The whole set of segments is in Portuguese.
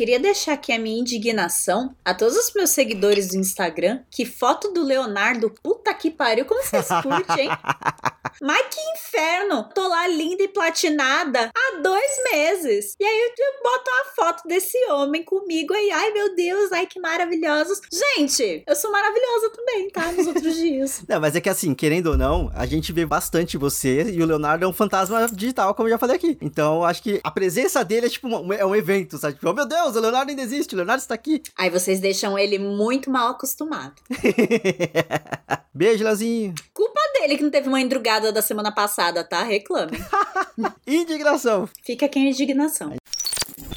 queria deixar aqui a minha indignação a todos os meus seguidores do Instagram. Que foto do Leonardo, puta que pariu, como vocês curtem, hein? Mas que inferno! Tô lá linda e platinada há dois meses. E aí eu boto uma foto desse homem comigo aí. Ai, meu Deus, ai que maravilhosos. Gente, eu sou maravilhosa também, tá? Nos outros dias. Não, mas é que assim, querendo ou não, a gente vê bastante você e o Leonardo é um fantasma digital, como eu já falei aqui. Então, acho que a presença dele é tipo um, é um evento, sabe? Tipo, oh meu Deus, o Leonardo ainda existe, o Leonardo está aqui. Aí vocês deixam ele muito mal acostumado. Beijo, Lazinho. Culpa dele que não teve uma endrugada da semana passada, tá? Reclamem. Indignação. Fica aqui a indignação.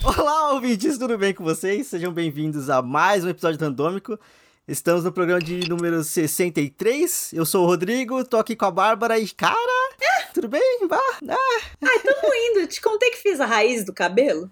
Olá, ouvintes, tudo bem com vocês? Sejam bem-vindos a mais um episódio randômico. Estamos no programa de número 63. Eu sou o Rodrigo, tô aqui com a Bárbara e, cara, tudo bem? Vá. Ah. Ai, tamo indo. Te contei que fiz a raiz do cabelo?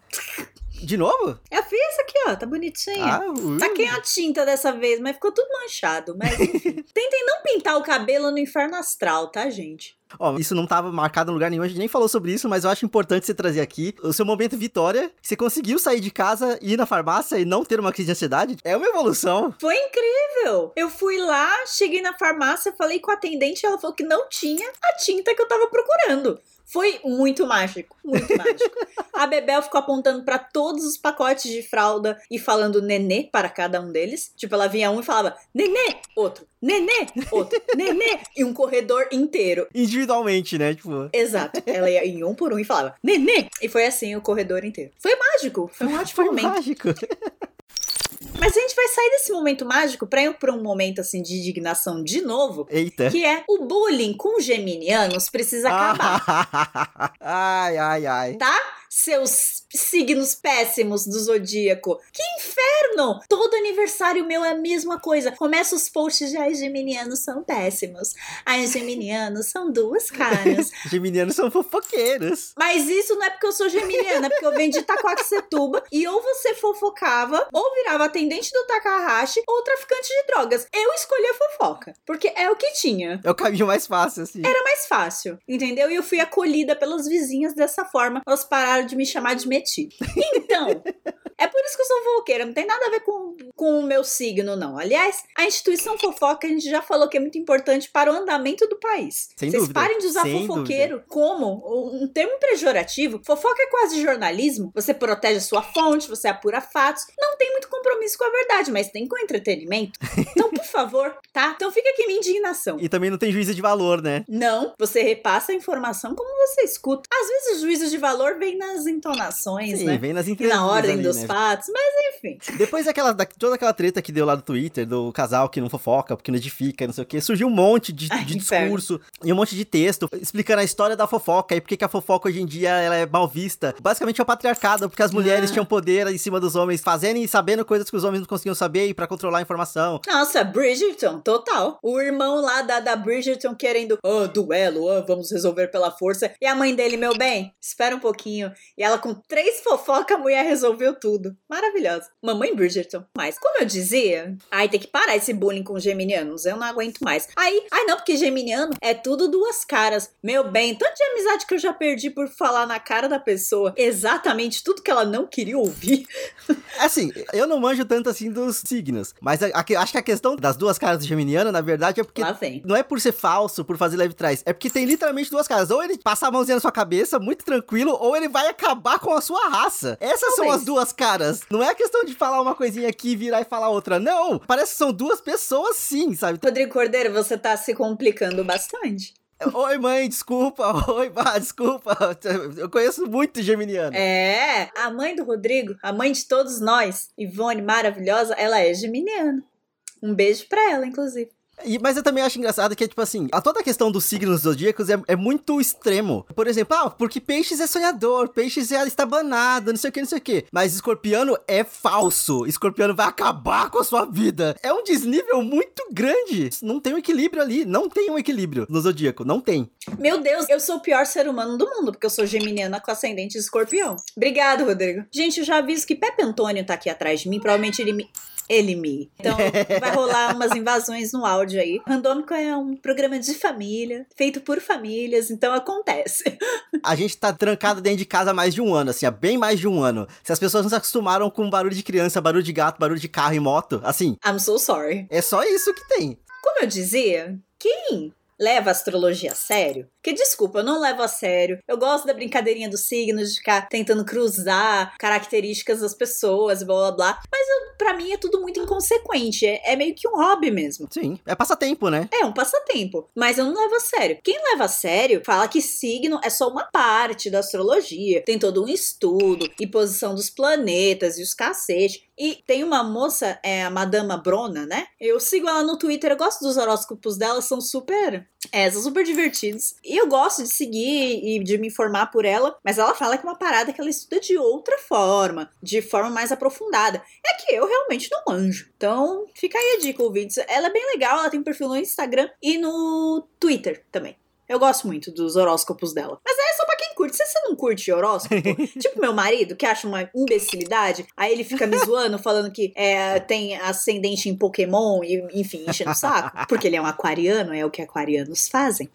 De novo? Eu fiz aqui, ó, tá bonitinho. Ah, ui. Taquei a tinta dessa vez, mas ficou tudo manchado. Mas enfim. Tentem não pintar o cabelo no inferno astral, tá, gente? Ó, isso não tava marcado em lugar nenhum, a gente nem falou sobre isso, mas eu acho importante você trazer aqui o seu momento vitória. Você conseguiu sair de casa, ir na farmácia e não ter uma crise de ansiedade. É uma evolução. Foi incrível! Eu fui lá, cheguei na farmácia, falei com a atendente, ela falou que não tinha a tinta que eu tava procurando. Foi muito mágico, muito mágico. A Bebel ficou apontando pra todos os pacotes de fralda e falando nenê para cada um deles. Tipo, ela vinha um e falava nenê, outro, nenê, outro, nenê, e um corredor inteiro. Individualmente, né? Tipo. Exato. Ela ia em um por um e falava nenê. E foi assim o corredor inteiro. Foi mágico, foi um ótimo Foi momento. mágico. Mas a gente vai sair desse momento mágico pra ir pra um momento assim de indignação de novo. Eita. Que é o bullying com geminianos precisa acabar. ai, ai, ai. tá? Seus signos péssimos do zodíaco. Que inferno! Todo aniversário meu é a mesma coisa. Começa os posts de ai, geminianos são péssimos. Ai, geminianos são duas caras. Geminianos são fofoqueiros. Mas isso não é porque eu sou geminiana, é porque eu venho de Itacoaxetuba e ou você fofocava, ou virava atendente do Takahashi, ou traficante de drogas. Eu escolhi a fofoca, porque é o que tinha. É o caminho mais fácil, assim. Era mais fácil, entendeu? E eu fui acolhida pelas vizinhas dessa forma. Elas pararam de me chamar de metido. Então, é por isso que eu sou fofoqueira. Não tem nada a ver com, com o meu signo, não. Aliás, a instituição fofoca a gente já falou que é muito importante para o andamento do país. Sem Vocês dúvida, parem de usar fofoqueiro como um termo pejorativo. Fofoca é quase jornalismo. Você protege a sua fonte, você apura fatos. Não tem muito compromisso com a verdade, mas tem com entretenimento. Então, por favor, tá? Então fica aqui minha indignação. E também não tem juízo de valor, né? Não, você repassa a informação como você escuta. Às vezes o juízo de valor vem nas entonações, Sim, né? vem nas E entrelinhas na ordem ali, dos né? Mas enfim. Depois daquela, da, toda aquela treta que deu lá do Twitter, do casal que não fofoca, porque não edifica, não sei o que, surgiu um monte de, Ai, de discurso e um monte de texto explicando a história da fofoca e por que a fofoca hoje em dia ela é mal vista. Basicamente é o patriarcado, porque as mulheres Ah. tinham poder em cima dos homens, fazendo e sabendo coisas que os homens não conseguiam saber e pra controlar a informação. Nossa, Bridgerton, total. O irmão lá da, da Bridgerton querendo, oh, duelo, oh, vamos resolver pela força. E a mãe dele, meu bem, espera um pouquinho. E ela com três fofocas, a mulher resolveu tudo. Maravilhosa. Mamãe Bridgerton. Mas, como eu dizia, ai, tem que parar esse bullying com geminianos. Eu não aguento mais. Aí, ai não, porque geminiano é tudo duas caras. Meu bem, tanto de amizade que eu já perdi por falar na cara da pessoa exatamente tudo que ela não queria ouvir. Assim, eu não manjo tanto assim dos signos, mas a- a- acho que a questão das duas caras do Geminiano, na verdade, é porque não é por ser falso, por fazer leve trás, é porque tem literalmente duas caras. Ou ele passa a mãozinha na sua cabeça, muito tranquilo, ou ele vai acabar com a sua raça. Essas são Talvez. as duas caras. Não é questão de falar uma coisinha aqui e virar e falar outra. Não, parece que são duas pessoas sim, sabe? Rodrigo Cordeiro, você tá se complicando bastante. Oi, mãe, desculpa. Oi, bah, desculpa. Eu conheço muito Geminiano. É, a mãe do Rodrigo, a mãe de todos nós, Ivone maravilhosa, ela é geminiana. Um beijo pra ela, inclusive. E- mas eu também acho engraçado que, tipo assim, a toda a questão dos signos zodíacos é, é muito extremo. Por exemplo, ah, porque peixes é sonhador, peixes é estabanado, não sei o que, não sei o que. Mas escorpiano é falso. Escorpiano vai acabar com a sua vida. É um desnível muito grande. Não tem um equilíbrio ali. Não tem um equilíbrio no zodíaco. Não tem. Meu Deus, eu sou o pior ser humano do mundo, porque eu sou geminiana com ascendente de escorpião. Obrigado, Rodrigo. Gente, eu já aviso que Pepe Antônio tá aqui atrás de mim, provavelmente ele me. Ele me. Então, vai rolar umas invasões no áudio episódio aí. Randômico é um programa de família, feito por famílias, então acontece. A gente tá trancado dentro de casa há mais de um ano, assim, há bem mais de um ano. Se as pessoas não se acostumaram com barulho de criança, barulho de gato, barulho de carro e moto, assim. I'm so sorry. É só isso que tem. Como eu dizia, quem leva a astrologia a sério. Que desculpa, eu não levo a sério. Eu gosto da brincadeirinha dos signos, de ficar tentando cruzar características das pessoas, blá blá blá. Mas eu, pra mim é tudo muito inconsequente. É, é, meio que um hobby mesmo. Sim, é passatempo, né? É um passatempo. Mas eu não levo a sério. Quem leva a sério fala que signo é só uma parte da astrologia. Tem todo um estudo e posição dos planetas e os cacete. E tem uma moça, é a Madama Brona, né? Eu sigo ela no Twitter, eu gosto dos horóscopos dela, são super. É, são super divertidos. E eu gosto de seguir e de me informar por ela, mas ela fala que é uma parada que ela estuda de outra forma, de forma mais aprofundada. É que eu realmente não anjo. Então, fica aí a dica, ouvintes. Ela é bem legal, ela tem um perfil no Instagram e no Twitter também. Eu gosto muito dos horóscopos dela. Mas quem curte. Se você não curte horóscopo, tipo meu marido, que acha uma imbecilidade, aí ele fica me zoando, falando que é, tem ascendente em Pokémon e, enfim, enchendo o saco. Porque ele é um aquariano, é o que aquarianos fazem.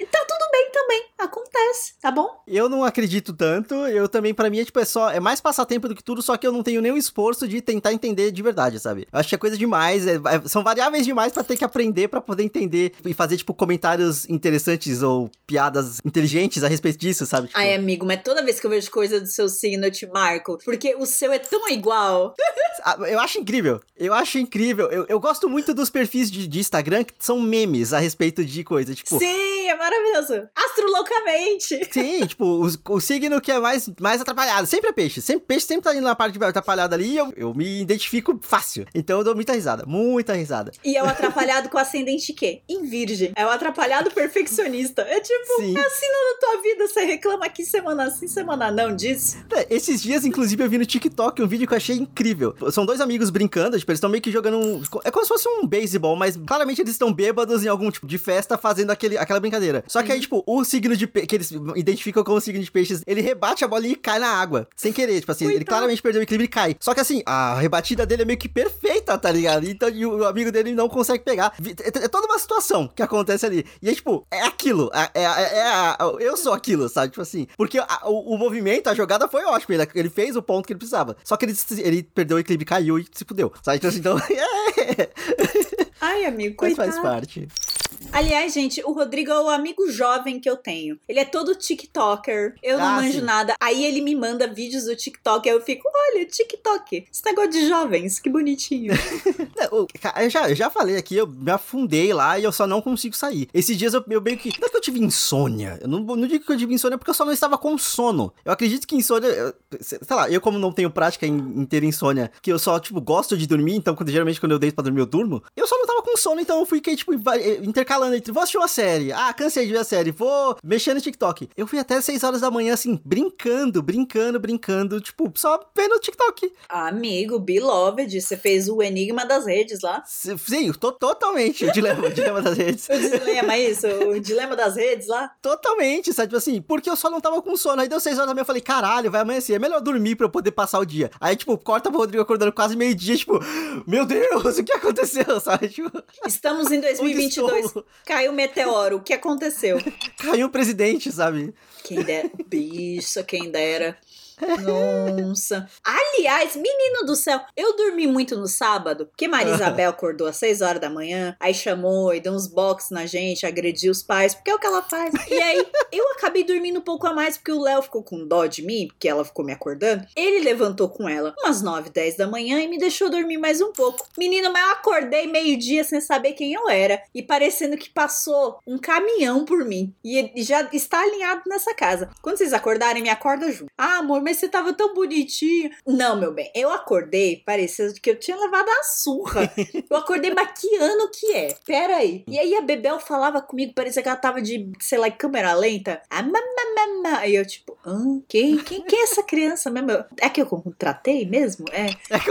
Então bem também, acontece, tá bom? Eu não acredito tanto. Eu também, para mim, é tipo, é só. É mais passatempo do que tudo, só que eu não tenho nenhum esforço de tentar entender de verdade, sabe? Eu acho que é coisa demais. É, é, são variáveis demais para ter que aprender para poder entender e fazer, tipo, comentários interessantes ou piadas inteligentes a respeito disso, sabe? Tipo... Ai, amigo, mas toda vez que eu vejo coisa do seu signo, eu te marco. Porque o seu é tão igual. Ah, eu acho incrível. Eu acho incrível. Eu, eu gosto muito dos perfis de, de Instagram que são memes a respeito de coisa. Tipo. Sim, é maravilhoso. Astrolocamente. Sim, tipo, o, o signo que é mais, mais atrapalhado. Sempre é peixe. Sempre, peixe sempre tá indo na parte atrapalhada ali e eu, eu me identifico fácil. Então eu dou muita risada. Muita risada. E é o atrapalhado com ascendente quê? Em virgem. É o atrapalhado perfeccionista. É tipo, Sim. é assim na tua vida. Você reclama aqui semana sim, semana não disso. É, esses dias, inclusive, eu vi no TikTok um vídeo que eu achei incrível. São dois amigos brincando, tipo, eles estão meio que jogando um. É como se fosse um beisebol, mas claramente eles estão bêbados em algum tipo de festa fazendo aquele, aquela brincadeira. Só que aí, uhum. tipo, o signo de que eles identificam como signo de peixes, ele rebate a bolinha e cai na água. Sem querer, tipo assim, ele claramente perdeu o equilíbrio e cai. Só que assim, a rebatida dele é meio que perfeita, tá ligado? Então o amigo dele não consegue pegar. É, é toda uma situação que acontece ali. E aí, tipo, é aquilo. É, é, é, é eu sou aquilo, sabe? Tipo assim. Porque a, o, o, movimento, a jogada foi ótima. Ele, ele, fez o ponto que ele precisava. Só que ele, ele perdeu o equilíbrio, caiu e se fudeu. Sabe? Então, assim, então é. Ai, amigo, coitado. Mas faz parte. Aliás, gente, o Rodrigo é o amigo jovem que eu tenho. Ele é todo TikToker. Eu não ah, manjo sim. nada. Aí ele me manda vídeos do TikTok. Aí eu fico, olha, TikTok. Esse negócio de jovens, que bonitinho. eu, já, eu já falei aqui, eu me afundei lá e eu só não consigo sair. Esses dias eu, eu meio que. Não é que eu tive insônia. Eu não, não digo que eu tive insônia porque eu só não estava com sono. Eu acredito que insônia. Eu, sei lá, eu, como não tenho prática em, em ter insônia, que eu só, tipo, gosto de dormir, então quando, geralmente quando eu deito pra dormir eu durmo, eu só não tava com sono, então eu fiquei, tipo, intercalando falando entre, vou assistir uma série. Ah, cansei de ver a série. Vou mexer no TikTok. Eu fui até 6 horas da manhã, assim, brincando, brincando, brincando, tipo, só vendo o TikTok. Amigo, Beloved, você fez o Enigma das Redes lá. Sim, tô, totalmente. O dilema, o dilema das redes. o dilema, é isso? O dilema das redes lá? Totalmente, sabe? Tipo assim, porque eu só não tava com sono. Aí deu 6 horas da manhã, eu falei, caralho, vai amanhecer. É melhor dormir pra eu poder passar o dia. Aí, tipo, corta pro Rodrigo acordando quase meio-dia, tipo, meu Deus, o que aconteceu, sabe? Tipo, Estamos em 2022. Caiu o meteoro, o que aconteceu? Caiu o presidente, sabe? Quem dera. Bicho, quem dera. Nossa. Aliás, menino do céu, eu dormi muito no sábado, porque Maria Isabel acordou às 6 horas da manhã, aí chamou e deu uns box na gente, agrediu os pais, porque é o que ela faz. E aí, eu acabei dormindo um pouco a mais, porque o Léo ficou com dó de mim, porque ela ficou me acordando. Ele levantou com ela umas 9, 10 da manhã e me deixou dormir mais um pouco. Menino, mas eu acordei meio-dia sem saber quem eu era e parecendo que passou um caminhão por mim. E já está alinhado nessa casa. Quando vocês acordarem, me acorda junto. Ah, amor, mas mas você tava tão bonitinho. Não, meu bem, eu acordei, parecia que eu tinha levado a surra. Eu acordei maquiando o que é. Pera aí. E aí a Bebel falava comigo, parecia que ela tava de, sei lá, câmera lenta. Ah, mamamama. Aí eu, tipo, ah, quem, quem, quem é essa criança mesmo? É que eu contratei mesmo? É. é que...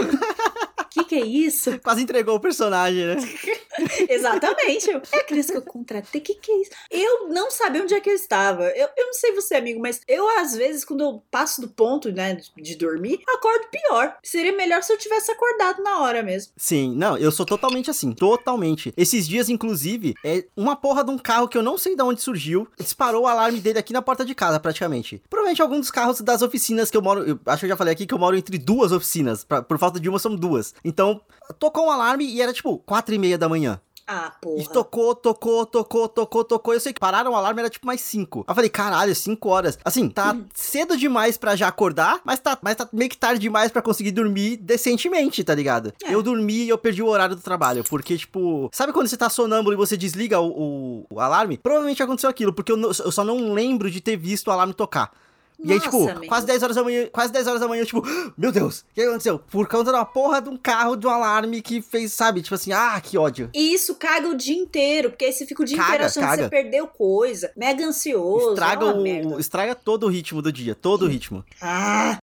que, que é isso? Quase entregou o personagem, né? Exatamente. É a criança que eu contratei. O que, que é isso? Eu não sabia onde é que eu estava. Eu, eu não sei você, amigo, mas eu, às vezes, quando eu passo do ponto, né, de, de dormir, acordo pior. Seria melhor se eu tivesse acordado na hora mesmo. Sim, não, eu sou totalmente assim, totalmente. Esses dias, inclusive, é uma porra de um carro que eu não sei de onde surgiu, disparou o alarme dele aqui na porta de casa, praticamente. Provavelmente algum dos carros das oficinas que eu moro, eu acho que eu já falei aqui que eu moro entre duas oficinas, pra, por falta de uma são duas. Então, tocou um alarme e era tipo quatro e meia da manhã. Ah, porra. E tocou, tocou, tocou, tocou, tocou. Eu sei que pararam o alarme, era tipo mais 5. Eu falei, caralho, 5 horas. Assim, tá cedo demais pra já acordar, mas tá, mas tá meio que tarde demais pra conseguir dormir decentemente, tá ligado? É. Eu dormi e eu perdi o horário do trabalho. Porque, tipo, sabe quando você tá sonâmbulo e você desliga o, o- o alarme? Provavelmente aconteceu aquilo, porque eu, eu só não lembro de ter visto o alarme tocar. E aí, tipo, amigo. quase 10 horas da manhã, quase 10 horas da manhã, eu, tipo, meu Deus, o que aconteceu? Por conta da porra de um carro, de um alarme que fez, sabe, tipo assim, ah, que ódio. E isso caga o dia inteiro, porque aí você fica o dia Caga, inteiro achando que caga. você perdeu coisa. Mega ansioso. Estraga, é o, merda. estraga todo o ritmo do dia, todo o ritmo. Ah,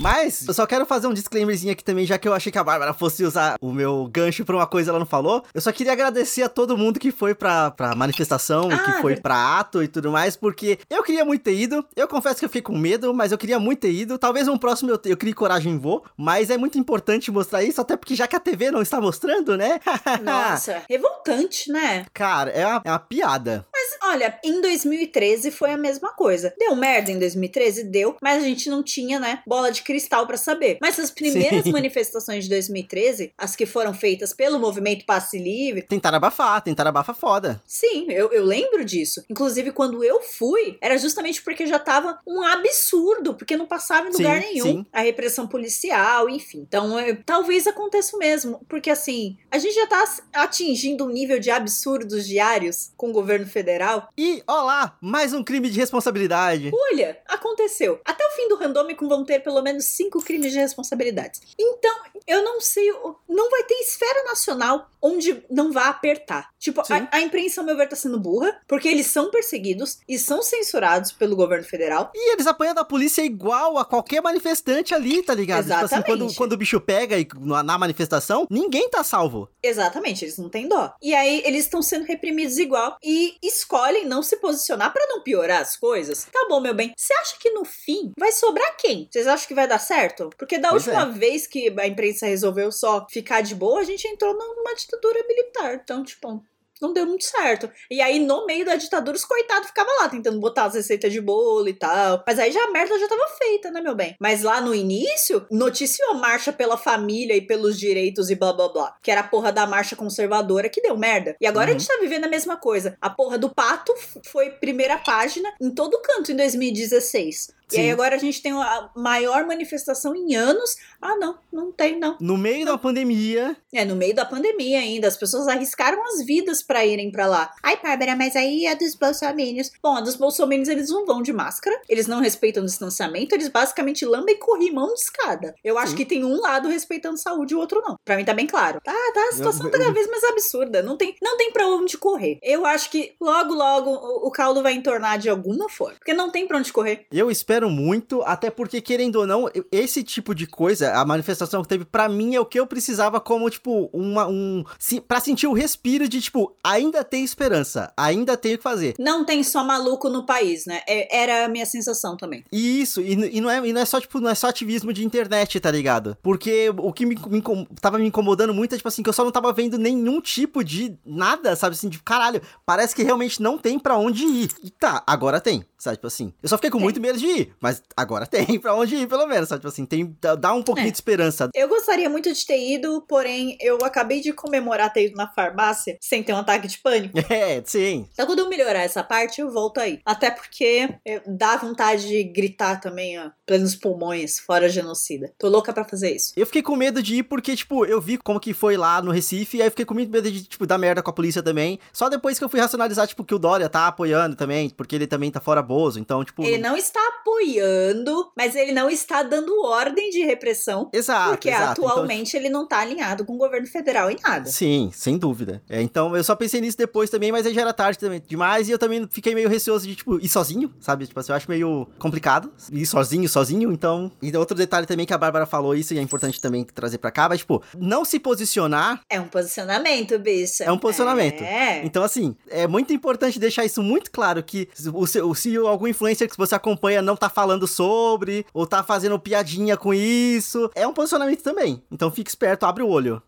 Mas eu só quero fazer um disclaimerzinho aqui também, já que eu achei que a Bárbara fosse usar o meu gancho pra uma coisa ela não falou. Eu só queria agradecer a todo mundo que foi pra, pra manifestação, Ah, que foi pra ato e tudo mais, porque eu queria muito ter ido. Eu confesso que eu fiquei com medo, mas eu queria muito ter ido. Talvez um próximo eu, eu crie coragem e vou, mas é muito importante mostrar isso, até porque já que a TV não está mostrando, né? nossa, revoltante, né? Cara, é uma, é uma piada. Mas olha, em 2013 foi a mesma coisa. Deu merda em 2013? Deu, mas a gente não tinha, né, bola de cristal pra saber. Mas as primeiras Sim. manifestações de 2013, as que foram feitas pelo movimento Passe Livre, Tentaram abafar, tentaram abafar foda. Sim, eu, eu lembro disso. Inclusive, quando eu fui, era justamente porque já tava um absurdo, porque não passava em Sim, lugar nenhum sim. a repressão policial, enfim. Então, é, talvez aconteça mesmo, porque assim, a gente já tá atingindo um nível de absurdos diários com o governo federal. E, ó lá, mais um crime de responsabilidade. Olha, aconteceu. Até o fim do Randômico vão ter pelo menos cinco crimes de responsabilidades. Então, eu não sei, não vai ter esfera nacional onde não vá apertar. Tipo, a, a imprensa, ao meu ver, tá sendo burra, porque eles são perseguidos e são censurados pelo governo federal. E eles apanham da polícia igual a qualquer manifestante ali, tá ligado? Tipo assim, quando, Exatamente. quando o bicho pega e, na, manifestação, ninguém tá salvo. Exatamente, eles não têm dó. E aí, eles estão sendo reprimidos igual e escolhem não se posicionar pra não piorar as coisas. Tá bom, meu bem. Você acha que no fim vai sobrar quem? Vocês acham que vai dar certo? Porque da Pois última vez que a imprensa resolveu só ficar de boa, a gente entrou numa ditadura militar. Então, tipo. Não deu muito certo. E aí, no meio da ditadura, os coitados ficavam lá tentando botar as receitas de bolo e tal. Mas aí já a merda já tava feita, né, meu bem? Mas lá no início, noticiou a marcha pela família e pelos direitos e blá blá blá. Que era a porra da marcha conservadora que deu merda. E agora a Uhum. gente tá vivendo a mesma coisa. A porra do pato foi primeira página em todo canto em 2016. E aí Sim. agora a gente tem a maior manifestação em anos. Ah, não, não tem, não. No meio da pandemia, É, no meio da pandemia ainda, as pessoas arriscaram as vidas pra irem pra lá. Ai, Bárbara, mas aí a dos bolsominions. Bom, a dos bolsominions eles não vão de máscara, eles não respeitam o distanciamento, eles basicamente lambem corrimão de escada. Eu acho Sim. que tem um lado respeitando saúde e o outro não. Pra mim tá bem claro. Tá, tá, a situação tá cada vez mais absurda. Não tem, não tem pra onde correr. Eu acho que logo, logo o, o caldo vai entornar de alguma forma. Porque não tem pra onde correr. eu espero muito, até porque, querendo ou não, esse tipo de coisa, a manifestação que teve, pra mim, é o que eu precisava como, tipo, uma, um... se- Pra sentir o respiro de, tipo, ainda tem esperança, ainda tem o que fazer. Não tem só maluco no país, né? É- era a minha sensação também. E isso, e, e não é, e não é só, tipo, não é só ativismo de internet, tá ligado? Porque o que me, me tava me incomodando muito é, tipo assim, que eu só não tava vendo nenhum tipo de nada, sabe assim, de caralho, parece que realmente não tem pra onde ir. E tá, agora tem, sabe, tipo assim. Eu só fiquei com Tem. muito medo de ir, mas agora tem pra onde ir, pelo menos, sabe, tipo assim, tem, dá- um pouquinho É. de esperança. Eu gostaria muito de ter ido, porém eu acabei de comemorar ter ido na farmácia sem ter um ataque de pânico. É, sim. Então quando eu melhorar essa parte, eu volto aí. Até porque eh, dá vontade de gritar também, ó, plenos pulmões, fora genocida. Tô louca pra fazer isso. Eu fiquei com medo de ir porque, tipo, eu vi como que foi lá no Recife, e aí eu fiquei com muito medo de, tipo, dar merda com a polícia também. Só depois que eu fui racionalizar, tipo, que o Dória tá apoiando também, porque ele também tá fora Bozo, então, tipo... Ele não está apoiando, mas ele não está dando ordem de repressão. Exato. Porque exato. Então, atualmente ele não tá alinhado com o governo federal em nada. Sim, sem dúvida. É, então eu só pensei nisso depois também, mas aí já era tarde também demais e eu também fiquei meio receoso de, tipo, ir sozinho, sabe? Tipo assim, eu acho meio complicado ir sozinho, sozinho, então. E outro detalhe também que a Bárbara falou isso e é importante também trazer pra cá, mas, tipo, não se posicionar. É um posicionamento, bicho. É um posicionamento. É. Então, assim, é muito importante deixar isso muito claro: que o, se, algum influencer que você acompanha não tá falando sobre, ou tá fazendo piadinha com isso, é um posicionamento também. Então fique esperto, abre o olho.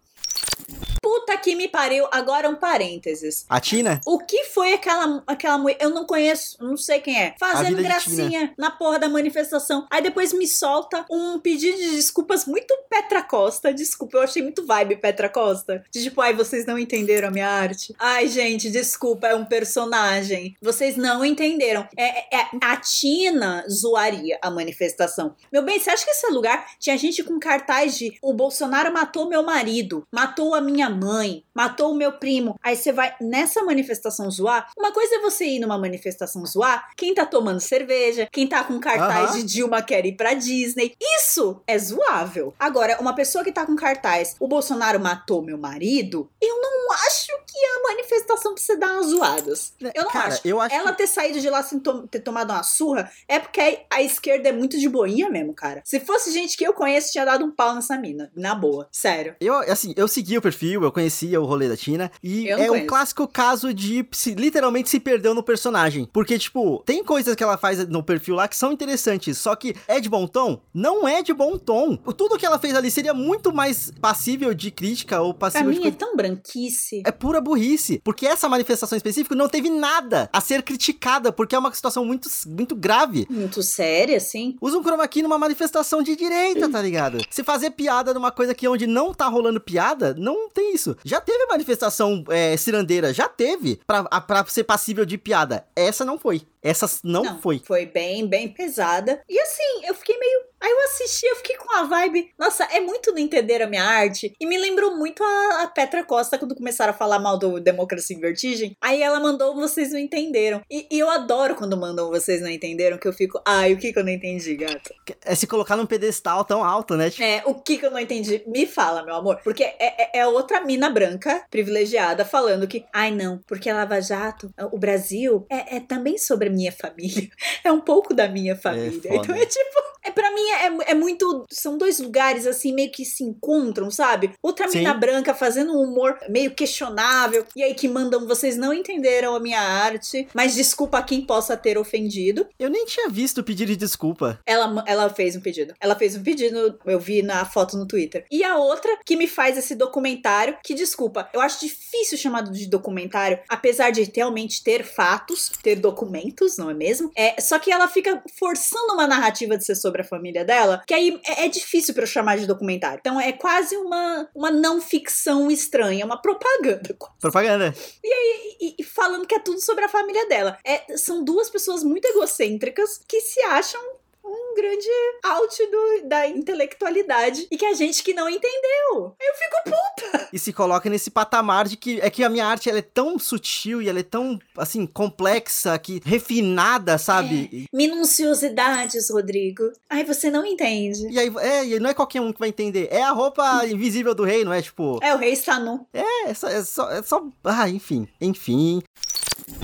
Puta que me pariu. Agora um parênteses. A Tina? O que foi aquela, aquela mulher? Eu não conheço, não sei quem é. Fazendo gracinha na porra da manifestação. Aí depois me solta um pedido de desculpas muito Petra Costa. Desculpa, eu achei muito vibe Petra Costa. De tipo, ai, vocês não entenderam a minha arte. Ai, gente, desculpa, é um personagem. Vocês não entenderam. É, é- a Tina zoaria a manifestação. Meu bem, você acha que esse lugar tinha gente com cartaz de o Bolsonaro matou meu marido, matou a minha mãe, matou o meu primo. Aí você vai nessa manifestação zoar. Uma coisa é você ir numa manifestação zoar quem tá tomando cerveja, quem tá com cartaz de Dilma quer ir pra Disney. Isso é zoável. Agora, uma pessoa que tá com cartaz, o Bolsonaro matou meu marido, eu não acho que a manifestação precisa dar umas zoadas. Eu não Cara, acho. eu acho Ela que- ter saído de lá sem to- ter tomado uma surra é porque a esquerda é muito de boinha mesmo, cara. Se fosse gente que eu conheço, tinha dado um pau nessa mina. Na boa. Sério. Eu, assim, eu segui o perfil, eu conhecia o rolê da Tina, e é um clássico caso de se, literalmente se perdeu no personagem. Porque, tipo, tem coisas que ela faz no perfil lá que são interessantes, só que é de bom tom? Não é de bom tom. O- Tudo que ela fez ali seria muito mais passível de crítica ou Pra passível mim de. é tão branquice. É pura burrice, porque essa manifestação específica não teve nada a ser criticada, porque é uma situação muito, muito grave. Muito séria, assim. Usa um chroma key numa manifestação de direita, tá ligado? Se fazer piada numa coisa que onde não tá rolando piada, não tem isso. Já teve manifestação é, cirandeira, já teve, pra, a- pra ser passível de piada. Essa não foi. Essa não, foi. Foi bem, bem pesada. E assim, eu fiquei meio. Aí eu assisti, eu fiquei com a vibe. Nossa, é muito não entender a minha arte. E me lembrou muito a, a Petra Costa quando começaram a falar mal do Democracia em Vertigem. Aí ela mandou Vocês Não Entenderam. E, e eu adoro quando mandam Vocês Não Entenderam, que eu fico. Ai, o que que eu não entendi, gata? É se colocar num pedestal tão alto, né? Tipo, É, o que que eu não entendi? Me fala, meu amor. Porque é, é- é outra mina branca, privilegiada, falando que, ai não, porque Lava Jato, o Brasil, é, é também sobre a minha família. É um pouco da minha família. foda. então é tipo, é, mim é, é muito. São dois lugares assim, meio que se encontram, sabe? Outra mina Sim. branca fazendo um humor meio questionável, e aí que mandam, vocês não entenderam a minha arte, mas desculpa a quem possa ter ofendido. eu nem tinha visto o pedido de desculpa. Ela, ela fez um pedido. Ela fez um pedido, eu vi na foto no Twitter. E a outra que me faz esse documentário, que desculpa, eu acho difícil chamado de documentário, apesar de realmente ter fatos, ter documentos, não é mesmo? É, só que ela fica forçando uma narrativa de ser sobre a família dela, que aí é, é difícil pra eu chamar de documentário. Então é quase uma, uma não ficção estranha, uma propaganda. Propaganda. E, e falando que é tudo sobre a família dela. É, são duas pessoas muito egocêntricas que se acham um grande out do- da intelectualidade e que a gente que não entendeu. Aí eu fico puta. E se coloca nesse patamar de que é que a minha arte ela é tão sutil e ela é tão, assim, complexa, que refinada, sabe? E- Minuciosidades, Rodrigo. Ai, você não entende. E aí, é, e não é qualquer um que vai entender. É a roupa invisível do rei, não é? Tipo, É, o rei está nu. é só, é só, é só. Ah, enfim, enfim.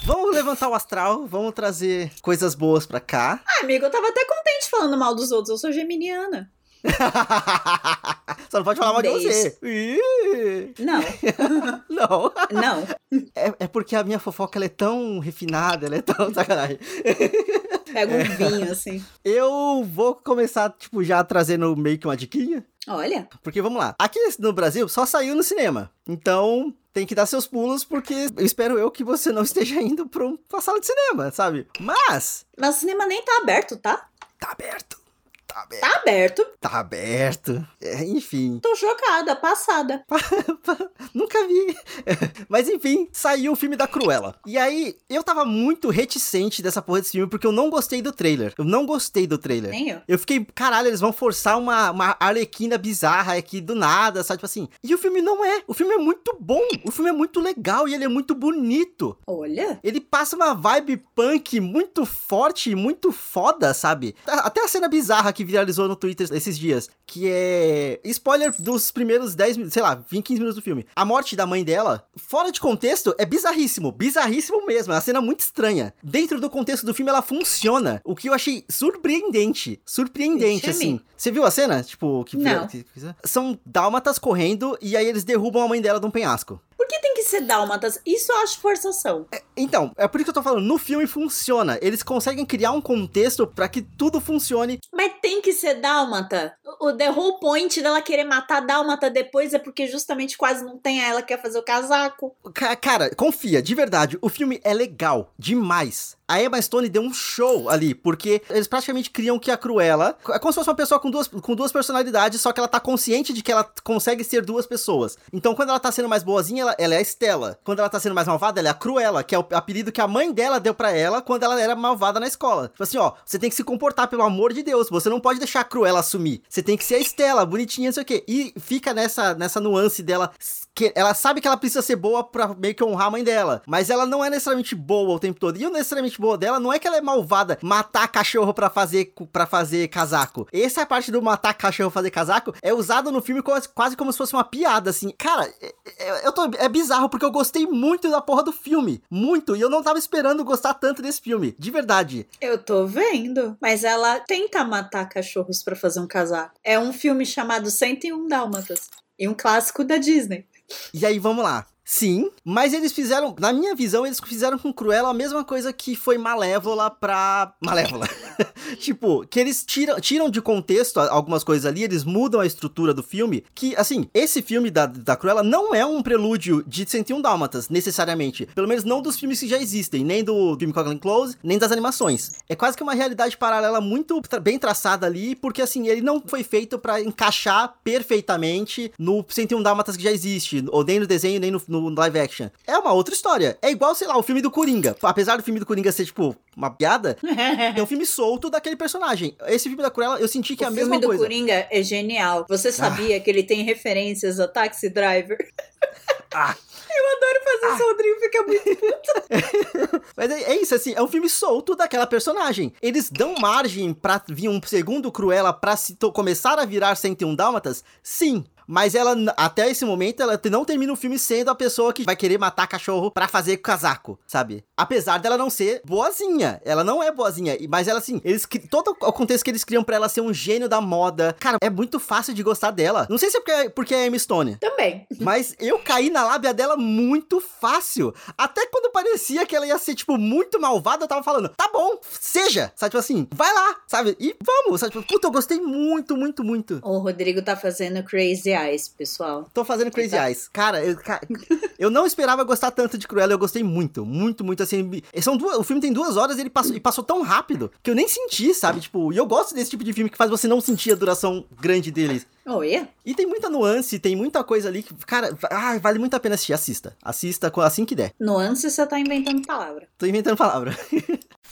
Vamos levantar o astral, vamos trazer coisas boas pra cá. Ah, amigo, eu tava até contente falando mal dos outros. Eu sou geminiana. Só não pode falar mal de você. Não, Não. não. É, é porque a minha fofoca ela é tão refinada, ela é tão sacanagem. Pega um vinho, assim. Eu vou começar, tipo, já trazendo meio que uma diquinha. Olha, Porque vamos lá. Aqui no Brasil só saiu no cinema. Então tem que dar seus pulos, porque eu espero eu que você não esteja indo pra uma sala de cinema, sabe? Mas mas o cinema nem tá aberto, tá? tá aberto. Tá aberto. Tá aberto. Tá aberto. É, enfim. Tô chocada, passada. Nunca vi. Mas enfim, saiu o filme da Cruella. E aí, eu tava muito reticente dessa porra desse filme porque eu não gostei do trailer. Eu não gostei do trailer. Nem eu. Eu fiquei, caralho, eles vão forçar uma, uma arlequina bizarra aqui do nada, sabe? Tipo assim. E o filme não é. O filme é muito bom. O filme é muito legal e ele é muito bonito. Olha. Ele passa uma vibe punk muito forte, muito foda, sabe? Até a cena bizarra que viralizou no Twitter esses dias, que é spoiler dos primeiros 10 minutos, sei lá, 20, 15 minutos do filme. A morte da mãe dela, fora de contexto, é bizarríssimo, bizarríssimo mesmo, é uma cena muito estranha. Dentro do contexto do filme ela funciona, o que eu achei surpreendente, surpreendente assim. Você viu a cena? Tipo, que Não. que- que- são dálmatas correndo e aí eles derrubam a mãe dela de um penhasco. Por que tem que ser dálmatas? Isso eu acho forçação. Então, é por isso que eu tô falando, no filme funciona. Eles conseguem criar um contexto pra que tudo funcione. Mas tem que ser dálmata. O the whole point dela querer matar a dálmata depois é porque justamente quase não tem a ela que quer fazer o casaco. Ca- Cara, confia, de verdade, o filme é legal demais. A Emma Stone deu um show ali, porque eles praticamente criam que a Cruella é como se fosse uma pessoa com duas, com duas personalidades, só que ela tá consciente de que ela consegue ser duas pessoas. Então, quando ela tá sendo mais boazinha, ela, ela é a Stella. Quando ela tá sendo mais malvada, ela é a Cruella, que é o apelido que a mãe dela deu pra ela quando ela era malvada na escola. Tipo assim, ó, você tem que se comportar, pelo amor de Deus, você não pode deixar a Cruella assumir. Você tem que ser a Stella, bonitinha, não sei o quê. E fica nessa, nessa nuance dela, que ela sabe que ela precisa ser boa pra meio que honrar a mãe dela, mas ela não é necessariamente boa o tempo todo. E o necessariamente boa dela não é que ela é malvada, matar cachorro pra fazer para fazer casaco. Essa parte do matar cachorro fazer casaco é usado no filme quase, quase como se fosse uma piada, assim. Cara, é, é- eu tô, é bizarro porque eu gostei muito da porra do filme. Muito. E eu não tava esperando gostar tanto desse filme. De verdade. Eu tô vendo. Mas ela tenta matar cachorros pra fazer um casaco. É um filme chamado 101 Dálmatas. E um clássico da Disney. E aí, vamos lá. Sim, mas eles fizeram, na minha visão, eles fizeram com Cruella a mesma coisa que foi Malévola pra. Malévola. tipo, que eles tiram, tiram de contexto algumas coisas ali, eles mudam a estrutura do filme. Que, assim, esse filme da, da Cruella não é um prelúdio de 101 Dálmatas, necessariamente. Pelo menos não dos filmes que já existem, nem do filme Glenn Close, nem das animações. É quase que uma realidade paralela muito tra- bem traçada ali, porque, assim, ele não foi feito pra encaixar perfeitamente no 101 Dálmatas que já existe, ou nem no desenho, nem no, no live action. É uma outra história. É igual, sei lá, o filme do Coringa. Apesar do filme do Coringa ser, tipo, uma piada, é um filme solto daquele personagem. Esse filme da Cruella, eu senti que é a o mesma filme do coisa. Ah. Coringa é genial. Você sabia que ele tem referências a Taxi Driver? Ah. Eu adoro fazer isso, o Rodrigo fica muito Mas é, é isso, assim, é um filme solto daquela personagem. Eles dão margem pra vir um segundo Cruella pra se começar a virar 101 Dálmatas? Sim. Mas ela, até esse momento, ela não termina o filme sendo a pessoa que vai querer matar cachorro pra fazer casaco, sabe? Apesar dela não ser boazinha. Ela não é boazinha. Mas ela, assim, eles todo o contexto que eles criam pra ela ser um gênio da moda. Cara, é muito fácil de gostar dela. Não sei se é porque, porque é Emma Stone. Também. Mas eu caí na lábia dela muito fácil. Até quando parecia que ela ia ser, tipo, muito malvada, eu tava falando, tá bom, seja. Sabe, tipo assim, vai lá, sabe? E vamos, sabe? Tipo, puta, eu gostei muito, muito, muito. O Rodrigo tá fazendo Crazy Eyes, pessoal. Tô fazendo Crazy Tá. Eyes. Cara, eu, eu não esperava gostar tanto de Cruella, eu gostei muito, muito, muito, assim. São duas, o filme tem duas horas e ele passou, e passou tão rápido que eu nem senti, sabe? Tipo, e eu gosto desse tipo de filme que faz você não sentir a duração grande deles. Olha. E tem muita nuance, tem muita coisa ali que, cara, ah, vale muito a pena assistir. Assista. Assista assim que der. Nuance você tá inventando palavra. Tô inventando palavra.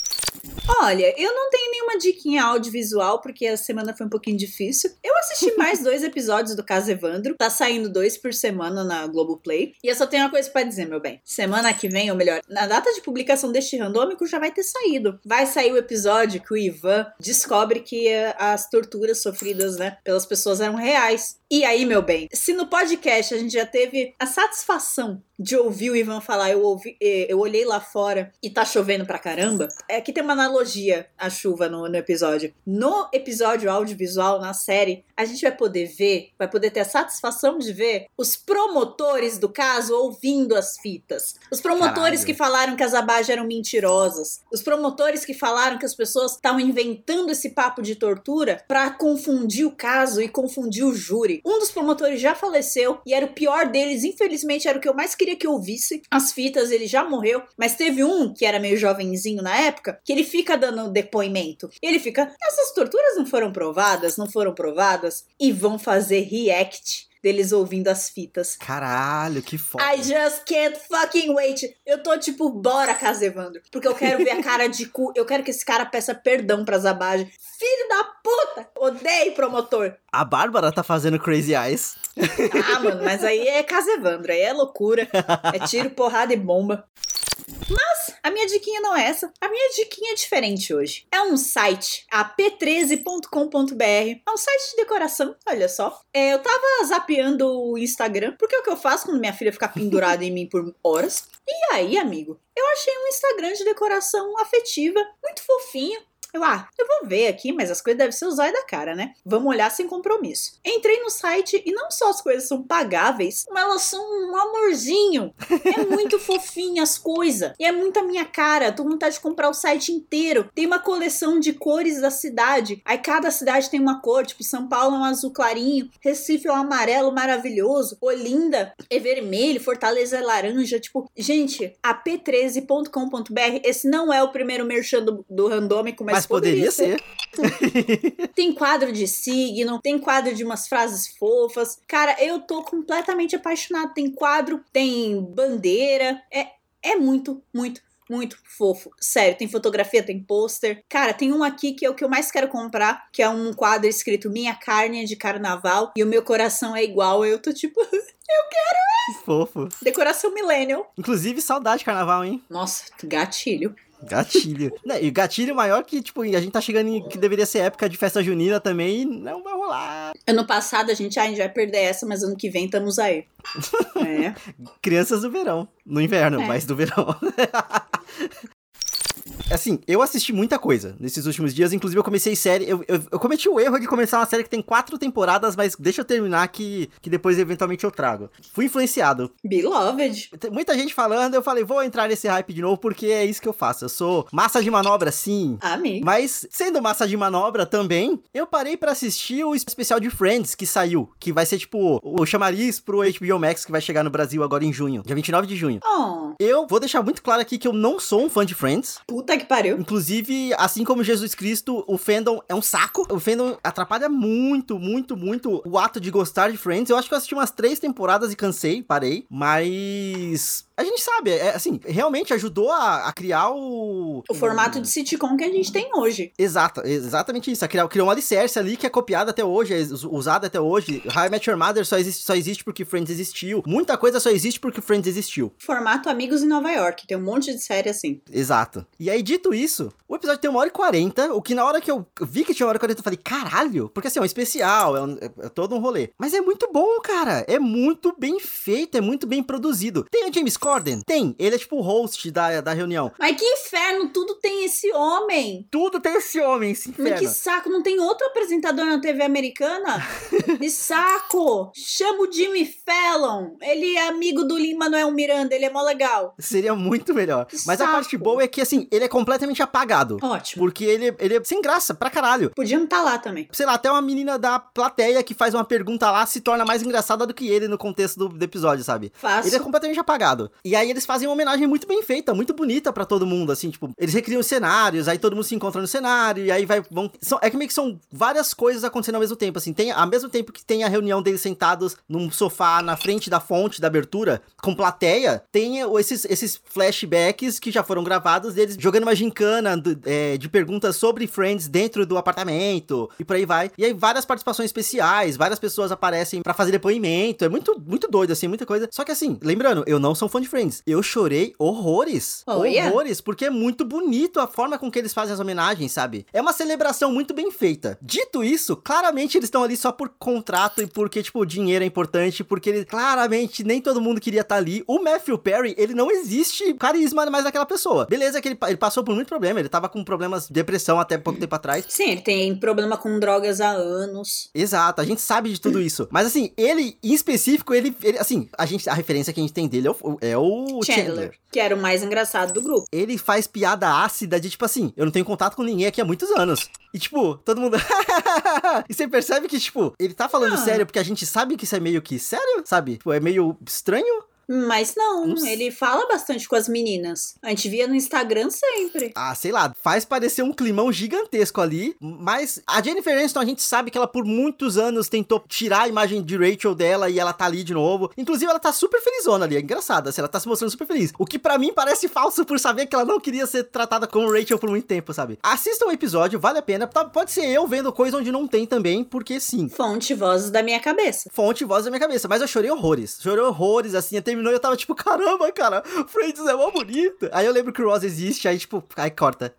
Olha, eu não tenho nenhuma diquinha audiovisual, porque a semana foi um pouquinho difícil. Eu assisti mais dois episódios do Caso Evandro. Tá saindo dois por semana na Globoplay. E eu só tenho uma coisa pra dizer, meu bem. Semana que vem, ou melhor, na data de publicação deste randômico já vai ter saído. Vai sair o episódio que o Ivan descobre que eh, as torturas sofridas, né, pelas pessoas eram reais. E aí, meu bem, se no podcast a gente já teve a satisfação de ouvir o Ivan falar, eu ouvi, eh, eu olhei lá fora e tá chovendo pra caramba, é que tem uma analogia à chuva no, no episódio. No episódio audiovisual, na série, a gente vai poder ver, vai poder ter a satisfação de ver os promotores do caso ouvindo as fitas. Os promotores Caralho. que falaram que as abajas eram mentirosas. Os promotores que falaram que as pessoas estavam inventando esse papo de tortura pra confundir o caso e confundir o júri. Um dos promotores já faleceu e era o pior deles, infelizmente era o que eu mais queria que eu visse. As fitas, ele já morreu, mas teve um que era meio jovenzinho na época, que ele fica dando depoimento. Ele fica, essas torturas não foram provadas, não foram provadas e vão fazer react deles ouvindo as fitas. Caralho, que foda. I just can't fucking wait. Eu tô tipo, bora, Casevandro. Porque eu quero ver a cara de cu. Eu quero que esse cara peça perdão pra Zabage. Filho da puta! Odeio promotor. A Bárbara tá fazendo Crazy Eyes. Ah, mano, mas aí é Casevandro, aí é loucura. É tiro, porrada e bomba. Mas a minha diquinha não é essa. A minha diquinha é diferente hoje. É um site, a p13.com.br. É um site de decoração, olha só. É, eu tava zapeando o Instagram, porque é o que eu faço quando minha filha fica pendurada em mim por horas. E aí, amigo, eu achei um Instagram de decoração afetiva, muito fofinho. Eu, ah, eu vou ver aqui, mas as coisas devem ser usar da cara, né? Vamos olhar sem compromisso. Entrei no site e não só as coisas são pagáveis, como elas são um amorzinho. É muito fofinho as coisas. E é muito a minha cara. Tô com vontade de comprar o site inteiro. Tem uma coleção de cores da cidade. Aí cada cidade tem uma cor. Tipo, São Paulo é um azul clarinho. Recife é um amarelo maravilhoso. Olinda é vermelho. Fortaleza é laranja. Tipo, gente, a p13.com.br. Esse não é o primeiro merchan do, do randômico, mas Mas poderia ser. tem quadro de signo, tem quadro de umas frases fofas. Cara, eu tô completamente apaixonada. Tem quadro, tem bandeira. É, é muito, muito, muito fofo. Sério, tem fotografia, tem pôster. Cara, tem um aqui que é o que eu mais quero comprar, que é um quadro escrito Minha carne é de carnaval e o meu coração é igual. Eu tô tipo, Que fofo. decoração millennial. Inclusive, saudade de carnaval, hein? Nossa, gatilho. Gatilho. E gatilho maior que, tipo, a gente tá chegando em que deveria ser época de festa junina também e não vai rolar. Ano passado a gente, ah, a gente vai perder essa, mas ano que vem estamos aí. É. Crianças do verão. No inverno, É. mas do verão. Assim, eu assisti muita coisa nesses últimos dias. Inclusive, eu comecei série. Eu, eu, eu cometi o erro de começar uma série que tem quatro temporadas, mas deixa eu terminar que, que depois eventualmente eu trago. Fui influenciado. Beloved. Tem muita gente falando, eu falei, vou entrar nesse hype de novo porque é isso que eu faço. Eu sou massa de manobra, sim. Amigo. Mas, sendo massa de manobra também, eu parei pra assistir o especial de Friends que saiu. Que vai ser tipo o chamariz pro HBO Max que vai chegar no Brasil agora em junho, dia 29 de junho. Oh, Eu vou deixar muito claro aqui que eu não sou um fã de Friends. puta que pariu. Inclusive, assim como Jesus Cristo, o fandom é um saco. O fandom atrapalha muito, muito, muito o ato de gostar de Friends. Eu acho que eu assisti umas três temporadas e cansei, parei. Mas. A gente sabe, é assim, realmente ajudou a, a criar o. O formato de sitcom que a gente tem hoje. Exato, exatamente isso. A criar, criou um alicerce ali que é copiado até hoje, é us- usado até hoje. How I Met Your Mother só existe, só existe porque Friends existiu. Muita coisa só existe porque Friends existiu. Formato Amigos em Nova York. Tem um monte de série assim. Exato. E aí, dito isso, o episódio tem uma hora e quarenta, o que na hora que eu vi que tinha uma hora e quarenta, eu falei, caralho, porque assim, é um especial, é, um- é- é todo um rolê. Mas é muito bom, cara. É muito bem feito, é muito bem produzido. Tem o James Corden? Tem. Ele é tipo o host da, da reunião. Mas que inferno, tudo tem esse homem. Tudo tem esse homem, esse Mas que inferno. saco, não tem outro apresentador na TV americana? Que saco! Chama o Jimmy Fallon. Ele é amigo do Lin-Manuel Miranda, ele é mó legal. Seria muito melhor. Que Mas a saco. parte boa é que, assim, ele é completamente apagado. Ótimo. Porque ele, ele é sem graça, pra caralho. Podiam estar lá também. Sei lá, até uma menina da plateia que faz uma pergunta lá se torna mais engraçada do que ele no contexto do, do episódio, sabe? Fácil. Ele é completamente apagado. E aí eles fazem uma homenagem muito bem feita, muito bonita pra todo mundo, assim, tipo, eles recriam os cenários, aí todo mundo se encontra no cenário, e aí vai, vão... São, é que meio que são várias coisas acontecendo ao mesmo tempo, assim, tem, ao mesmo tempo que tem a reunião deles sentados num sofá na frente da fonte da abertura, com plateia, tem esses, esses flashbacks que já foram gravados deles jogando uma gincana do- é, de perguntas sobre Friends dentro do apartamento, e por aí vai. E aí várias participações especiais, várias pessoas aparecem pra fazer depoimento, é muito, muito doido, assim, muita coisa. Só que assim, lembrando, eu não sou fã de Friends, eu chorei horrores, Olha. horrores, porque é muito bonito a forma com que eles fazem as homenagens, sabe? É uma celebração muito bem feita. Dito isso, claramente eles estão ali só por contrato e porque, tipo, o dinheiro é importante, porque ele, claramente, nem todo mundo queria estar ali. O Matthew Perry, ele não existe carisma mais daquela pessoa. Beleza que ele, ele passou passou por muito problema. Ele tava com problemas de depressão até pouco tempo atrás. Sim, ele tem problema com drogas há anos. Exato, a gente sabe de tudo isso. Mas assim, ele, em específico, ele, ele- assim, a gente, a referência que a gente tem dele é o, é o Chandler, Chandler. que era o mais engraçado do grupo. Ele faz piada ácida de tipo assim, eu não tenho contato com ninguém aqui há muitos anos. E tipo, todo mundo. e você percebe que, tipo, ele tá falando Ah. sério porque a gente sabe que isso é meio que sério, sabe? Tipo, é meio estranho. Mas não, sei. ele fala bastante com as meninas. A gente via no Instagram sempre. Ah, sei lá, faz parecer um climão gigantesco ali. Mas a Jennifer Aniston, a gente sabe que ela por muitos anos tentou tirar a imagem de Rachel dela e ela tá ali de novo. Inclusive, ela tá super felizona ali, é engraçada, assim, ela tá se mostrando super feliz. O que pra mim parece falso por saber que ela não queria ser tratada como Rachel por muito tempo, sabe? Assista o episódio, vale a pena. Pode ser eu vendo coisa onde não tem também, porque sim. Fonte vozes da minha cabeça. Fonte e voz da minha cabeça, mas eu chorei horrores. Chorei horrores, assim, terminou e eu tava tipo, caramba, cara, Friends é mó bonita. Aí eu lembro que o Ross existe, aí tipo, aí corta.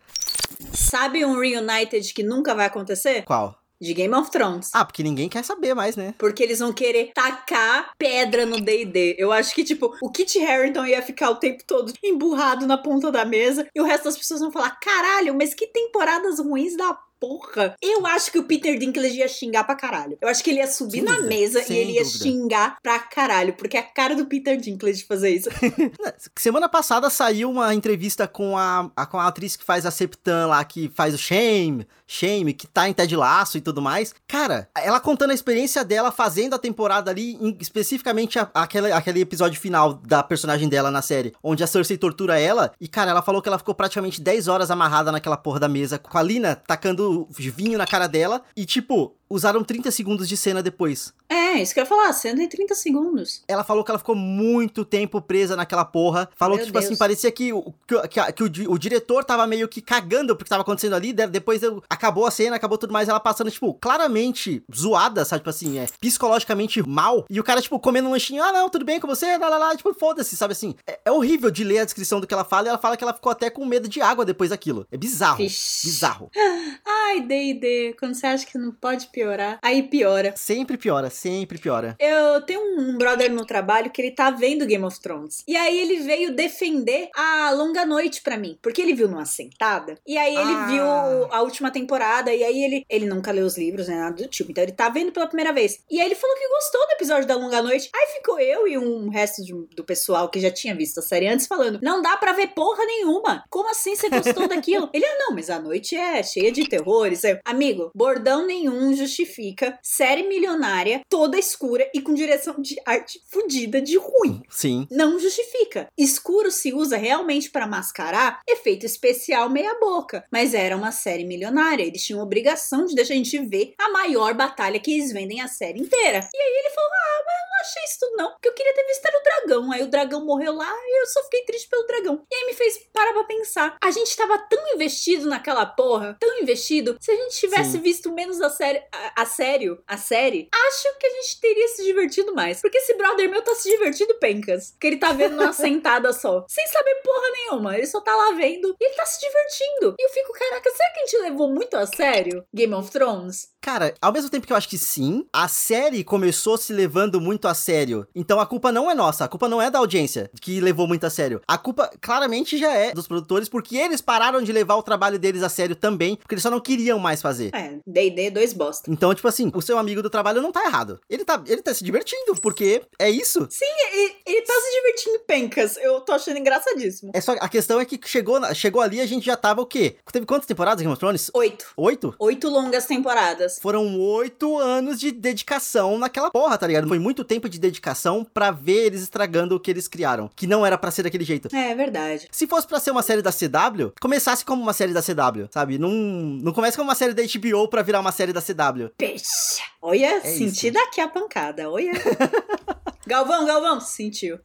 Sabe um reunited que nunca vai acontecer? Qual? De Game of Thrones. Ah, porque ninguém quer saber mais, né? Porque eles vão querer tacar pedra no D&D. Eu acho que, tipo, o Kit Harington ia ficar o tempo todo emburrado na ponta da mesa e o resto das pessoas vão falar, caralho, mas que temporadas ruins da porra. Eu acho que o Peter Dinklage ia xingar pra caralho. Eu acho que ele ia subir Sem na dúvida, mesa sem e ele ia dúvida. xingar pra caralho, porque é a cara do Peter Dinklage fazer isso. Semana passada saiu uma entrevista com a, a- com a atriz que faz a Septan lá, que faz o Shame, Shame, que tá em Ted Laço e tudo mais. Cara, ela contando a experiência dela fazendo a temporada ali, em- especificamente a- aquele, aquele episódio final da personagem dela na série, onde a Cersei tortura ela. E, cara, ela falou que ela ficou praticamente 10 horas amarrada naquela porra da mesa, com a Lina tacando vinho na cara dela. E, tipo, usaram 30 segundos de cena depois. É, isso que eu ia falar, 130 segundos. Ela falou que ela ficou muito tempo presa naquela porra. Falou Meu que, tipo assim, Deus. parecia que, o, que, que o, o diretor tava meio que cagando porque tava acontecendo ali. de- Depois eu- acabou a cena, acabou tudo mais. Ela passando, tipo, claramente zoada, sabe? Tipo assim, é psicologicamente mal. E o cara, tipo, comendo um lanchinho. Ah, não, tudo bem com você? Lá, lá, lá. Tipo, foda-se, sabe assim? É, é horrível de ler a descrição do que ela fala. E ela fala que ela ficou até com medo de água depois daquilo. É bizarro. Vixe. Bizarro. Ai, D&D, quando você acha que não pode piorar, aí piora. Sempre piora, sempre piora. Eu tenho um brother no trabalho que ele tá vendo Game of Thrones. E aí ele veio defender a Longa Noite pra mim. Porque ele viu numa sentada. E aí ele Ah. viu a última temporada. E aí ele, ele nunca leu os livros, né? Nada do tipo. Então ele tá vendo pela primeira vez. E aí ele falou que gostou do episódio da Longa Noite. Aí ficou eu e um resto de- do pessoal que já tinha visto a série antes falando: Não dá pra ver porra nenhuma. Como assim você gostou daquilo? Ele, ah, não, mas a noite é cheia de terrores. Eu, Amigo, bordão nenhum justifica série milionária, toda escura e com direção de arte fudida de ruim. Sim. Não justifica. Escuro se usa realmente pra mascarar efeito especial meia boca. Mas era uma série milionária. Eles tinham obrigação de deixar a gente ver a maior batalha que eles vendem a série inteira. E aí ele falou: Ah, mas eu não achei isso tudo não. Porque eu queria ter visto era o dragão. Aí o dragão morreu lá e eu só fiquei triste pelo dragão. E aí me fez parar pra pensar. A gente tava tão investido naquela porra, tão investido. Se a gente tivesse Sim. visto menos a, série, a, a sério, a série, acho que a gente teria se divertido mais. Porque esse brother meu tá se divertindo pencas. Que ele tá vendo numa sentada só. Sem saber porra nenhuma. Ele só tá lá vendo e ele tá se divertindo. E eu fico, caraca, será que a gente levou muito a sério Game of Thrones? Cara, ao mesmo tempo que eu acho que sim, a série começou se levando muito a sério. Então a culpa não é nossa, a culpa não é da audiência que levou muito a sério. A culpa claramente já é dos produtores, porque eles pararam de levar o trabalho deles a sério também, porque eles só não queriam mais fazer. É, D&D, dois bosta. Então, tipo assim, o seu amigo do trabalho não tá errado. Ele tá, ele tá se divertindo, porque é isso. Ele, ele tá se divertindo pencas. Eu tô achando engraçadíssimo. É só a questão é que chegou, chegou ali a gente já tava o quê? Teve quantas temporadas Game of Thrones? Oito. Oito? Oito longas temporadas. Foram oito anos de dedicação naquela porra, tá ligado? Foi muito tempo de dedicação pra ver eles estragando o que eles criaram. Que não era pra ser daquele jeito. É, é verdade. Se fosse pra ser uma série da CW, começasse como uma série da CW, sabe? Não, não começa como uma série da HBO pra virar uma série da CW. Peixe. Olha, É senti isso. daqui a pancada. Olha. Galvão, Galvão, sentiu.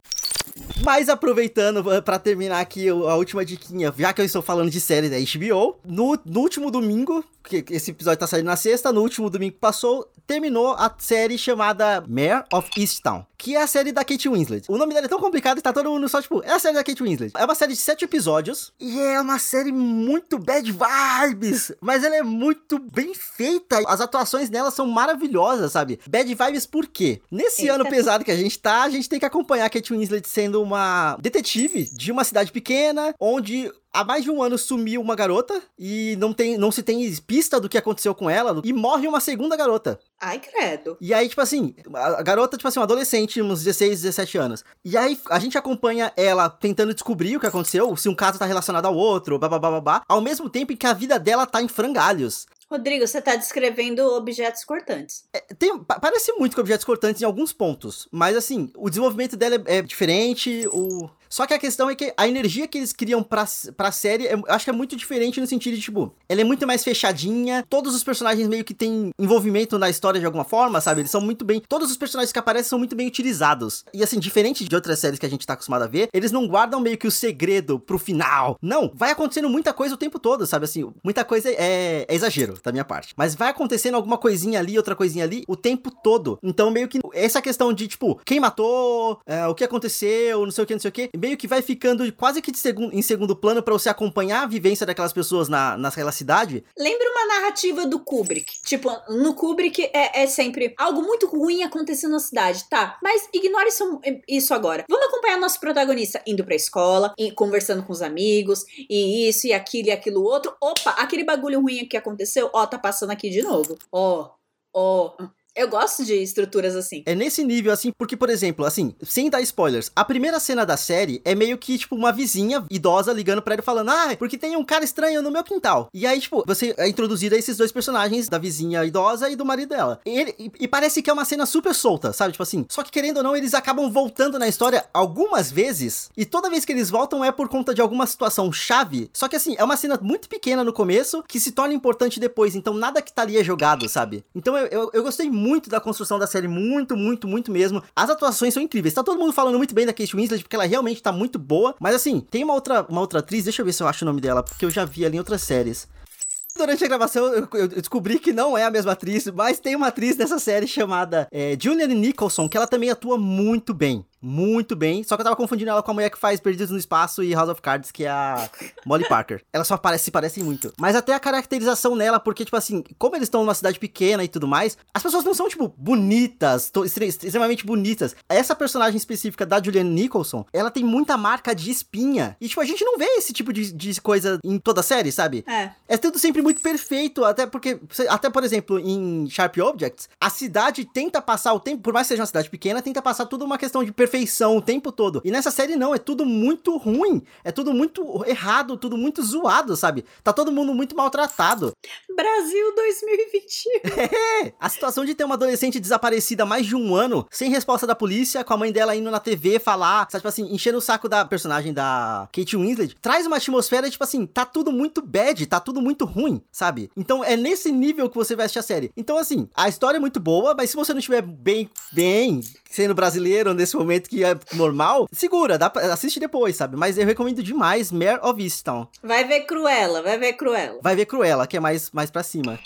Mas aproveitando eh, pra terminar aqui a última diquinha, já que eu estou falando de série da HBO, no, no último domingo, que esse episódio tá saindo na sexta, no último domingo que passou, terminou a série chamada Mare of Easttown, que é a série da Kate Winslet. O nome dela é tão complicado que tá todo mundo só tipo, é a série da Kate Winslet. É uma série de sete episódios e é uma série muito bad vibes, mas ela é muito bem feita. As atuações nela são maravilhosas, sabe? Bad vibes por quê? Nesse Eita. ano pesado que a gente tá, a gente tem que acompanhar a Kate Winslet sendo uma detetive de uma cidade pequena, onde há mais de um ano sumiu uma garota e não, tem, não se tem pista do que aconteceu com ela e morre uma segunda garota. Ai, credo. E aí, tipo assim, a garota, tipo assim, uma adolescente, uns 16, 17 anos. E aí a gente acompanha ela tentando descobrir o que aconteceu, se um caso tá relacionado ao outro, babá, ao mesmo tempo em que a vida dela tá em frangalhos. Rodrigo, você tá descrevendo objetos cortantes. É, tem, parece muito com objetos cortantes em alguns pontos, mas assim, o desenvolvimento dela é, é diferente, o, só que a questão é que a energia que eles criam pra, pra série, eu acho que é muito diferente no sentido de, tipo, ela é muito mais fechadinha, todos os personagens meio que têm envolvimento na história de alguma forma, sabe? Eles são muito bem. Todos os personagens que aparecem são muito bem utilizados. E assim, diferente de outras séries que a gente tá acostumado a ver, eles não guardam meio que o segredo pro final. Não, vai acontecendo muita coisa o tempo todo, sabe? Assim, muita coisa é, é exagero da minha parte. Mas vai acontecendo alguma coisinha ali, outra coisinha ali, o tempo todo. Então, meio que essa questão de, tipo, quem matou, é, o que aconteceu, não sei o que, não sei o que, meio que vai ficando quase que segundo, em segundo plano para você acompanhar a vivência daquelas pessoas na, naquela cidade. Lembra uma narrativa do Kubrick. Tipo, no Kubrick é, é sempre algo muito ruim acontecendo na cidade, tá? Mas ignore isso, isso agora. Vamos acompanhar nosso protagonista indo pra escola, e conversando com os amigos, e isso, e aquilo, e aquilo outro. Opa, aquele bagulho ruim que aconteceu, ó, tá passando aqui de novo. Ó, ó. Eu gosto de estruturas assim. É nesse nível, assim, porque, por exemplo, assim, sem dar spoilers, a primeira cena da série é meio que, tipo, uma vizinha idosa ligando pra ele falando, ah, porque tem um cara estranho no meu quintal. E aí, tipo, você é introduzido a esses dois personagens, da vizinha idosa e do marido dela. E, ele, e, e parece que é uma cena super solta, sabe? Tipo assim, só que querendo ou não, eles acabam voltando na história algumas vezes, e toda vez que eles voltam é por conta de alguma situação chave. Só que assim, é uma cena muito pequena no começo, que se torna importante depois, então nada que tá ali é jogado, sabe? Então eu, eu, eu gostei muito muito da construção da série, muito, muito, muito mesmo. As atuações são incríveis. Tá todo mundo falando muito bem da Kate Winslet, porque ela realmente tá muito boa. Mas assim, tem uma outra, uma outra atriz, deixa eu ver se eu acho o nome dela, porque eu já vi ela em outras séries. Durante a gravação, eu, descobri que não é a mesma atriz, mas tem uma atriz dessa série chamada é, Julianne Nicholson, que ela também atua muito bem muito bem. Só que eu tava confundindo ela com a mulher que faz Perdidos no Espaço e House of Cards, que é a Molly Parker. Elas só parece, se parecem muito. Mas até a caracterização nela, porque, tipo assim, como eles estão numa cidade pequena e tudo mais, as pessoas não são, tipo, bonitas, extremamente bonitas. Essa personagem específica da Julianne Nicholson, ela tem muita marca de espinha. E, tipo, a gente não vê esse tipo de, de coisa em toda a série, sabe? É. É tudo sempre muito perfeito, até porque, até por exemplo, em Sharp Objects, a cidade tenta passar o tempo, por mais que seja uma cidade pequena, tenta passar tudo uma questão de perfeição perfeição o tempo todo. E nessa série não, é tudo muito ruim, é tudo muito errado, tudo muito zoado, sabe? Tá todo mundo muito maltratado. Brasil 2021. É, a situação de ter uma adolescente desaparecida há mais de um ano, sem resposta da polícia, com a mãe dela indo na TV falar, sabe, tipo assim, enchendo o saco da personagem da Kate Winslet, traz uma atmosfera, tipo assim, tá tudo muito bad, tá tudo muito ruim, sabe? Então é nesse nível que você vai assistir a série. Então, assim, a história é muito boa, mas se você não estiver bem, bem, sendo brasileiro nesse momento que é normal, segura, dá pra, assiste depois, sabe? Mas eu recomendo demais Mare of Easttown. Vai ver Cruella, vai ver Cruella. Vai ver Cruella, que é mais, mais pra cima.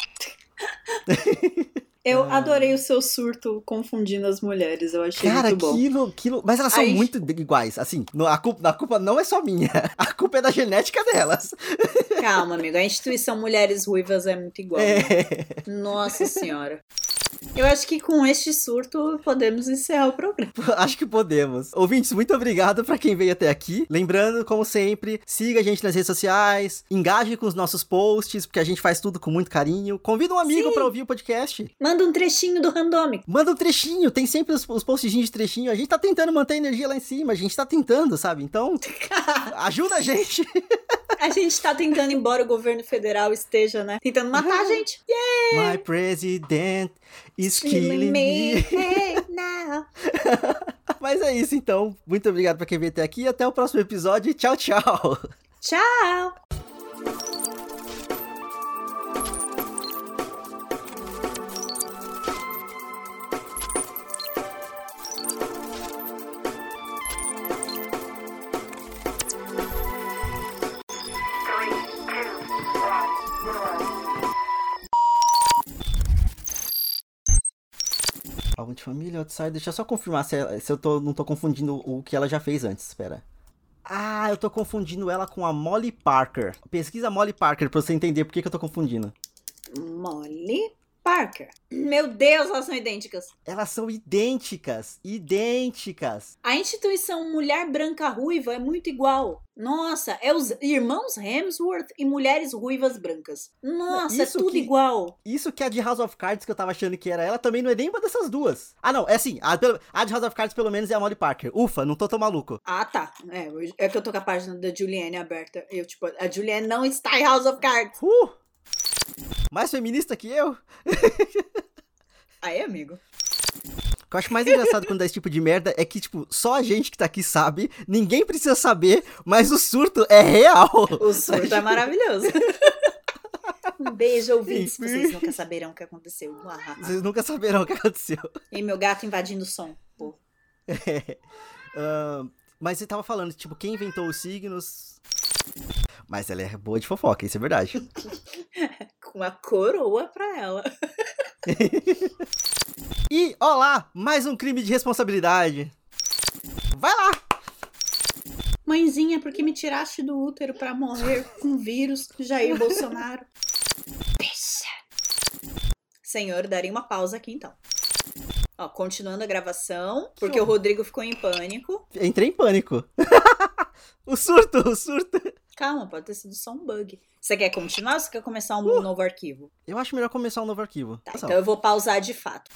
Eu ah. adorei o seu surto confundindo as mulheres, eu achei Cara, muito bom. Aquilo, aquilo... Mas elas são Aí... muito iguais, assim, a culpa, a culpa não é só minha, a culpa é da genética delas. Calma, amigo, a instituição Mulheres Ruivas é muito igual. É. Né? Nossa senhora. Eu acho que com este surto podemos encerrar o programa. acho que podemos. Ouvintes, muito obrigado para quem veio até aqui. Lembrando, como sempre, siga a gente nas redes sociais, engaje com os nossos posts, porque a gente faz tudo com muito carinho. Convida um amigo para ouvir o podcast. Manda um trechinho do Randômico. Manda um trechinho, tem sempre os, os postzinhos de trechinho. A gente tá tentando manter a energia lá em cima, a gente tá tentando, sabe? Então, ajuda a gente. a gente tá tentando, embora o governo federal esteja, né? Tentando matar a gente. Yeah! My president is killing me. now. Mas é isso então. Muito obrigado pra quem veio até aqui. Até o próximo episódio. Tchau, tchau. Tchau. Deixa eu só confirmar se, se eu tô, não tô confundindo o que ela já fez antes. Espera. Ah, eu tô confundindo ela com a Molly Parker. Pesquisa Molly Parker pra você entender por que, que eu tô confundindo. Molly Parker. Meu Deus, elas são idênticas. Elas são idênticas. Idênticas. A instituição Mulher Branca Ruiva é muito igual. Nossa, é os irmãos Hemsworth e mulheres ruivas brancas. Nossa, Isso é tudo que- igual. Isso que a de House of Cards, que eu tava achando que era ela, também não é nenhuma dessas duas. Ah, não, é assim. A, a de House of Cards, pelo menos, é a Molly Parker. Ufa, não tô tão maluco. Ah, tá. É, é que eu tô com a página da Julianne aberta. Eu, tipo, a Julianne não está em House of Cards. Uh! Mais feminista que eu? Aí, amigo. O que eu acho mais engraçado quando dá esse tipo de merda é que, tipo, só a gente que tá aqui sabe, ninguém precisa saber, mas o surto é real. O surto é maravilhoso. Um beijo, ouvintes. Vocês nunca saberão o que aconteceu. Vocês nunca saberão o que aconteceu. E meu gato invadindo o som. Pô. Ah, mas você tava falando, tipo, quem inventou os signos. Mas ela é boa de fofoca, isso é verdade. Com a coroa pra ela. E, olá, mais um crime de responsabilidade. Vai lá! Mãezinha, por que me tiraste do útero pra morrer com vírus, Jair Bolsonaro? Bicha. Senhor, daria uma pausa aqui então. Ó, continuando a gravação, porque o. Rodrigo ficou em pânico. Entrei em pânico. o surto, o surto. Calma, pode ter sido só um bug. Você quer continuar ou você quer começar um novo arquivo? Eu acho melhor começar um novo arquivo. Tá, então eu vou pausar de fato.